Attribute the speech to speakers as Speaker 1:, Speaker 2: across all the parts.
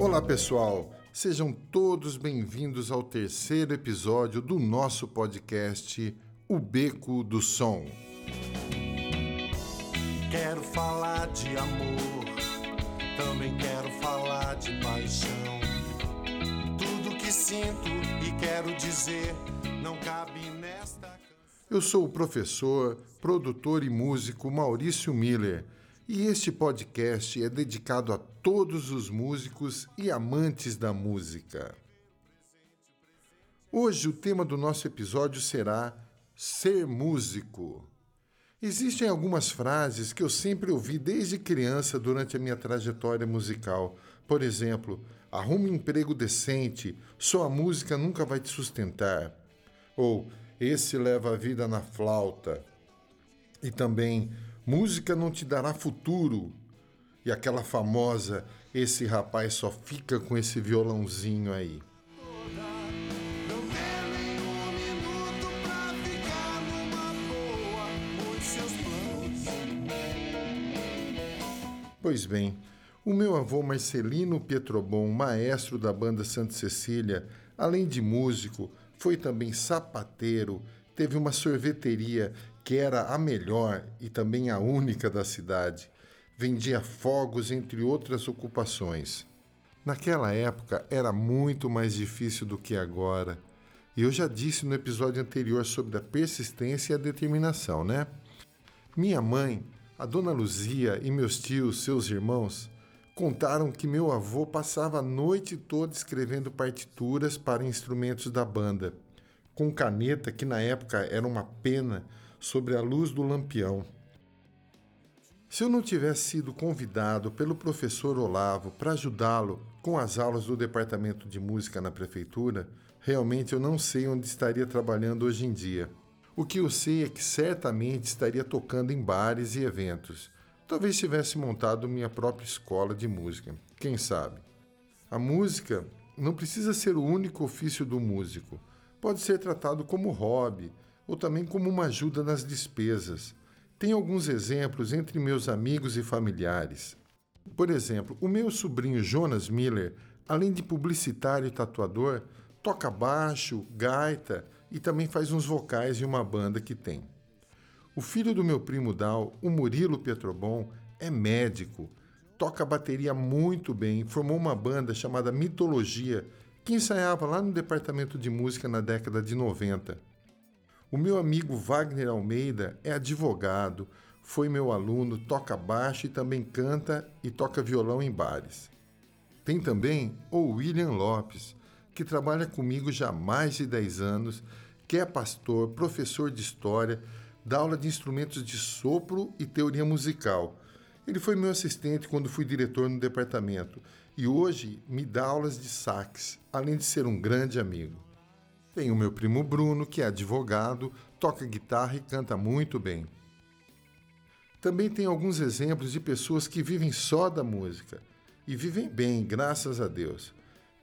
Speaker 1: Olá pessoal, sejam todos bem-vindos ao terceiro episódio do nosso podcast O Beco do Som.
Speaker 2: Quero falar de amor, também quero falar de paixão. Tudo que sinto e quero dizer não cabe nesta canção.
Speaker 1: Eu sou o professor, produtor e músico Maurício Miller e este podcast é dedicado a todos os músicos e amantes da música. Hoje o tema do nosso episódio será Ser Músico. Existem algumas frases que eu sempre ouvi desde criança durante a minha trajetória musical. Por exemplo, arrume um emprego decente, sua música nunca vai te sustentar. Ou esse leva a vida na flauta. E também Música não te dará futuro. E aquela famosa, esse rapaz só fica com esse violãozinho aí. Pois bem, o meu avô Marcelino Pietrobon, maestro da banda Santa Cecília, além de músico, foi também sapateiro, teve uma sorveteria que era a melhor e também a única da cidade. Vendia fogos, entre outras ocupações. Naquela época era muito mais difícil do que agora. E eu já disse no episódio anterior sobre a persistência e a determinação, né? Minha mãe, a dona Luzia e meus tios, seus irmãos, contaram que meu avô passava a noite toda escrevendo partituras para instrumentos da banda, com caneta que na época era uma pena sobre a luz do lampião. Se eu não tivesse sido convidado pelo professor Olavo para ajudá-lo com as aulas do departamento de música na prefeitura, realmente eu não sei onde estaria trabalhando hoje em dia. O que eu sei é que certamente estaria tocando em bares e eventos. Talvez tivesse montado minha própria escola de música, quem sabe. A música não precisa ser o único ofício do músico. Pode ser tratado como hobby, ou também como uma ajuda nas despesas. Tem alguns exemplos entre meus amigos e familiares. Por exemplo, o meu sobrinho Jonas Miller, além de publicitário e tatuador, toca baixo, gaita e também faz uns vocais em uma banda que tem. O filho do meu primo Dal, o Murilo Pietrobon, é médico, toca bateria muito bem, formou uma banda chamada Mitologia, que ensaiava lá no departamento de música na década de 90. O meu amigo Wagner Almeida é advogado, foi meu aluno, toca baixo e também canta e toca violão em bares. Tem também o William Lopes, que trabalha comigo já há mais de 10 anos, que é pastor, professor de história, dá aula de instrumentos de sopro e teoria musical. Ele foi meu assistente quando fui diretor no departamento e hoje me dá aulas de sax, além de ser um grande amigo. Tem o meu primo Bruno, que é advogado, toca guitarra e canta muito bem. Também tem alguns exemplos de pessoas que vivem só da música e vivem bem, graças a Deus.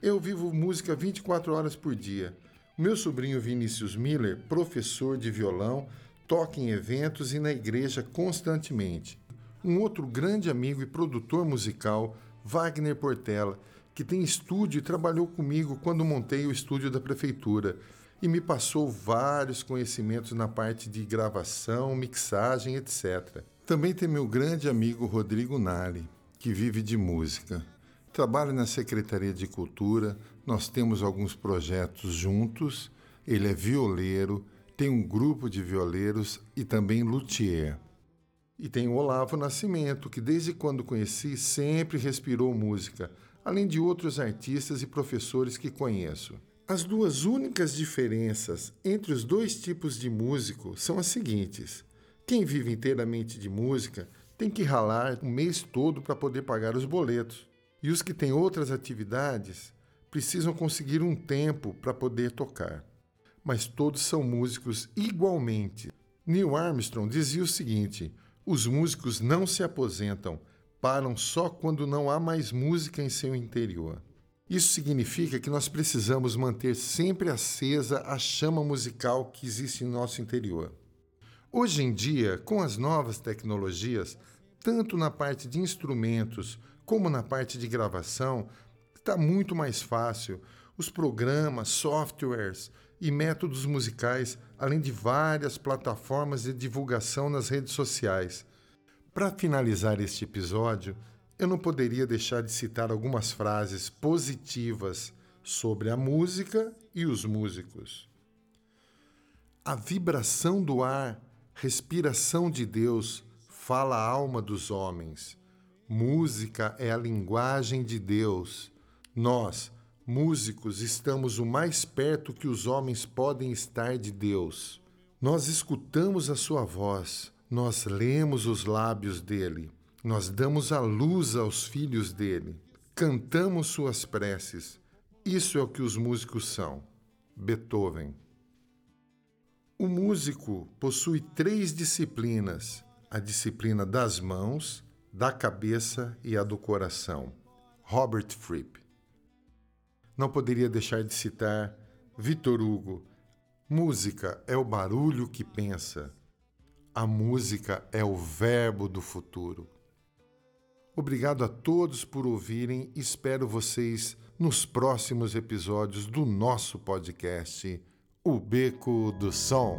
Speaker 1: Eu vivo música 24 horas por dia. Meu sobrinho Vinícius Miller, professor de violão, toca em eventos e na igreja constantemente. Um outro grande amigo e produtor musical, Wagner Portela, que tem estúdio e trabalhou comigo quando montei o estúdio da prefeitura e me passou vários conhecimentos na parte de gravação, mixagem, etc. Também tem meu grande amigo Rodrigo Nali, que vive de música. Trabalha na Secretaria de Cultura, nós temos alguns projetos juntos. Ele é violeiro, tem um grupo de violeiros e também luthier. E tem o Olavo Nascimento, que desde quando conheci sempre respirou música, além de outros artistas e professores que conheço. As duas únicas diferenças entre os dois tipos de músico são as seguintes: quem vive inteiramente de música tem que ralar o mês todo para poder pagar os boletos, e os que têm outras atividades precisam conseguir um tempo para poder tocar. Mas todos são músicos igualmente. Neil Armstrong dizia o seguinte: os músicos não se aposentam, param só quando não há mais música em seu interior. Isso significa que nós precisamos manter sempre acesa a chama musical que existe em nosso interior. Hoje em dia, com as novas tecnologias, tanto na parte de instrumentos como na parte de gravação, está muito mais fácil. Os programas, softwares e métodos musicais, além de várias plataformas de divulgação nas redes sociais. Para finalizar este episódio, eu não poderia deixar de citar algumas frases positivas sobre a música e os músicos. A vibração do ar, respiração de Deus, fala a alma dos homens. Música é a linguagem de Deus. Nós, músicos, estamos o mais perto que os homens podem estar de Deus. Nós escutamos a sua voz, nós lemos os lábios dele, nós damos a luz aos filhos dele, cantamos suas preces. Isso é o que os músicos são. Beethoven. O músico possui três disciplinas: a disciplina das mãos, da cabeça e a do coração. Robert Fripp. Não poderia deixar de citar Vitor Hugo. Música é o barulho que pensa. A música é o verbo do futuro. Obrigado a todos por ouvirem. Espero vocês nos próximos episódios do nosso podcast, O Beco do Som.